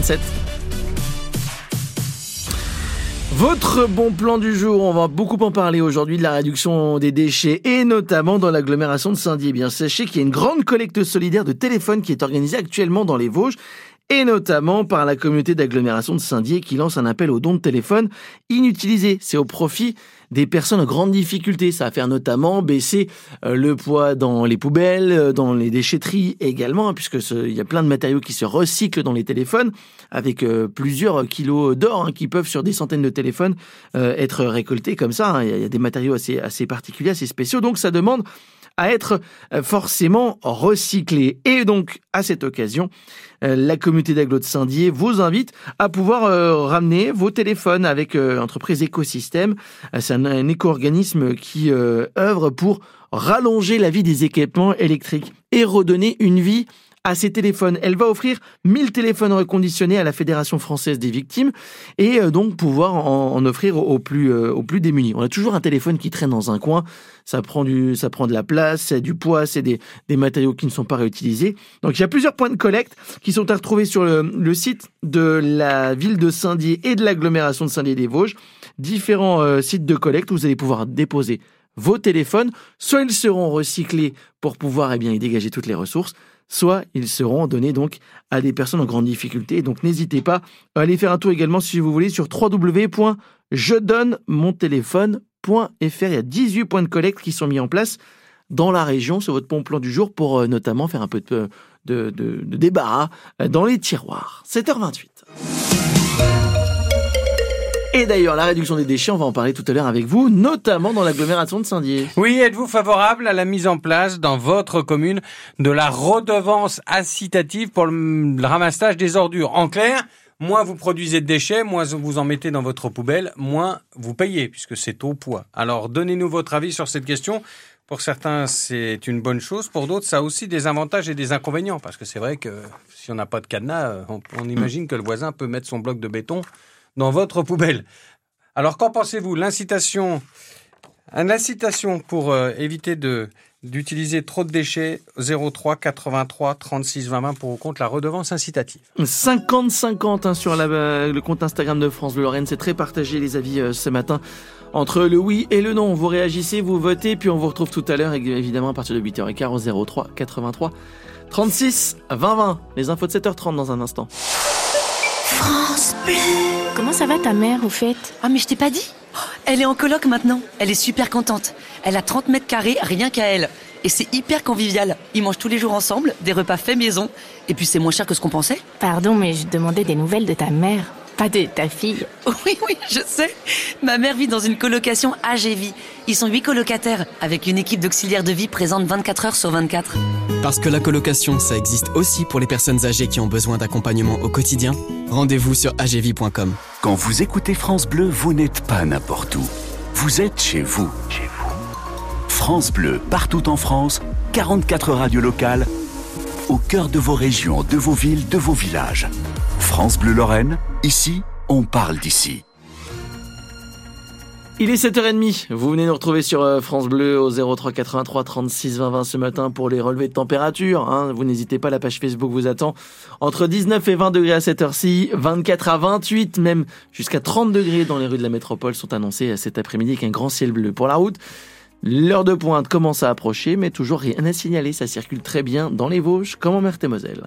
7h27. Votre bon plan du jour, on va beaucoup en parler aujourd'hui de la réduction des déchets et notamment dans l'agglomération de Saint-Dié. Eh bien, sachez qu'il y a une grande collecte solidaire de téléphones qui est organisée actuellement dans les Vosges et notamment par la communauté d'agglomération de Saint-Dié qui lance un appel aux dons de téléphone inutilisés. C'est au profit des personnes en grande difficulté. Ça va faire notamment baisser euh, le poids dans les poubelles, euh, dans les déchetteries également, hein, puisque il y a plein de matériaux qui se recyclent dans les téléphones, avec euh, plusieurs kilos d'or hein, qui peuvent sur des centaines de téléphones être récoltés comme ça. Hein. Il y a des matériaux assez, assez particuliers, assez spéciaux. Donc ça demande à être forcément recyclé. Et donc, à cette occasion, la communauté d'agglo de Saint-Dié vous invite à pouvoir ramener vos téléphones avec l'entreprise Écosystème. C'est un, éco-organisme qui euh, œuvre pour rallonger la vie des équipements électriques et redonner une vie à ces téléphones. Elle va offrir 1000 téléphones reconditionnés à la Fédération française des victimes et euh, donc pouvoir en, offrir aux plus, euh, aux plus démunis. On a toujours un téléphone qui traîne dans un coin, ça prend, du, ça prend de la place, c'est du poids, c'est des, des matériaux qui ne sont pas réutilisés. Donc il y a plusieurs points de collecte qui sont à retrouver sur le, le site de la ville de Saint-Dié et de l'agglomération de Saint-Dié-des-Vosges. Différents euh, sites de collecte où vous allez pouvoir déposer vos téléphones. Soit ils seront recyclés pour pouvoir eh bien, y dégager toutes les ressources, soit ils seront donnés donc à des personnes en grande difficulté. Donc n'hésitez pas à aller faire un tour également si vous voulez sur www.jedonnemontéléphone.fr. Il y a 18 points de collecte qui sont mis en place dans la région sur votre bon plan du jour pour euh, notamment faire un peu de, de, de débarras euh, dans les tiroirs. 7h28. Et d'ailleurs, la réduction des déchets, on va en parler tout à l'heure avec vous, notamment dans l'agglomération de Saint-Dié. Oui, êtes-vous favorable à la mise en place dans votre commune de la redevance incitative pour le ramassage des ordures? En clair, moins vous produisez de déchets, moins vous en mettez dans votre poubelle, moins vous payez, puisque c'est au poids. Alors, donnez-nous votre avis sur cette question. Pour certains, c'est une bonne chose. Pour d'autres, ça a aussi des avantages et des inconvénients. Parce que c'est vrai que si on n'a pas de cadenas, on, on imagine que le voisin peut mettre son bloc de béton dans votre poubelle. Alors qu'en pensez-vous? L'incitation, incitation pour euh, éviter de d'utiliser trop de déchets 03 83 36 20 20 pour au compte la redevance incitative? 50-50 hein, sur le compte Instagram de France Bleu Lorraine, c'est très partagé les avis euh, ce matin entre le oui et le non. Vous réagissez, vous votez, puis on vous retrouve tout à l'heure évidemment à partir de 8h15 au 03 83 36 20 20. Les infos de 7h30 dans un instant. France Bleu. Comment ça va ta mère au fait? Ah mais je t'ai pas dit Elle est en coloc maintenant. Elle est super contente. Elle a 30 mètres carrés rien qu'à elle. Et c'est hyper convivial. Ils mangent tous les jours ensemble, des repas faits maison. Et puis c'est moins cher que ce qu'on pensait. Pardon, mais je demandais des nouvelles de ta mère, pas de ta fille. Oui, oui, je sais. Ma mère vit dans une colocation AGV. Ils sont huit colocataires, avec une équipe d'auxiliaires de vie présente 24 heures sur 24. Parce que la colocation, ça existe aussi pour les personnes âgées qui ont besoin d'accompagnement au quotidien. Rendez-vous sur agv.com. Quand vous écoutez France Bleu, vous n'êtes pas n'importe où. Vous êtes chez vous. Chez vous. France Bleu, partout en France, 44 radios locales, au cœur de vos régions, de vos villes, de vos villages. France Bleu Lorraine, ici, on parle d'ici. Il est 7h30. Vous venez nous retrouver sur euh, France Bleu au 03 83 36 20 20 ce matin pour les relevés de température. Hein. Vous n'hésitez pas, la page Facebook vous attend. Entre 19 et 20 degrés à cette heure-ci, 24 à 28, même jusqu'à 30 degrés dans les rues de la métropole sont annoncés cet après-midi avec un grand ciel bleu. Pour la route, l'heure de pointe commence à approcher, mais toujours rien à signaler. Ça circule très bien dans les Vosges comme en Meurthe-et-Moselle.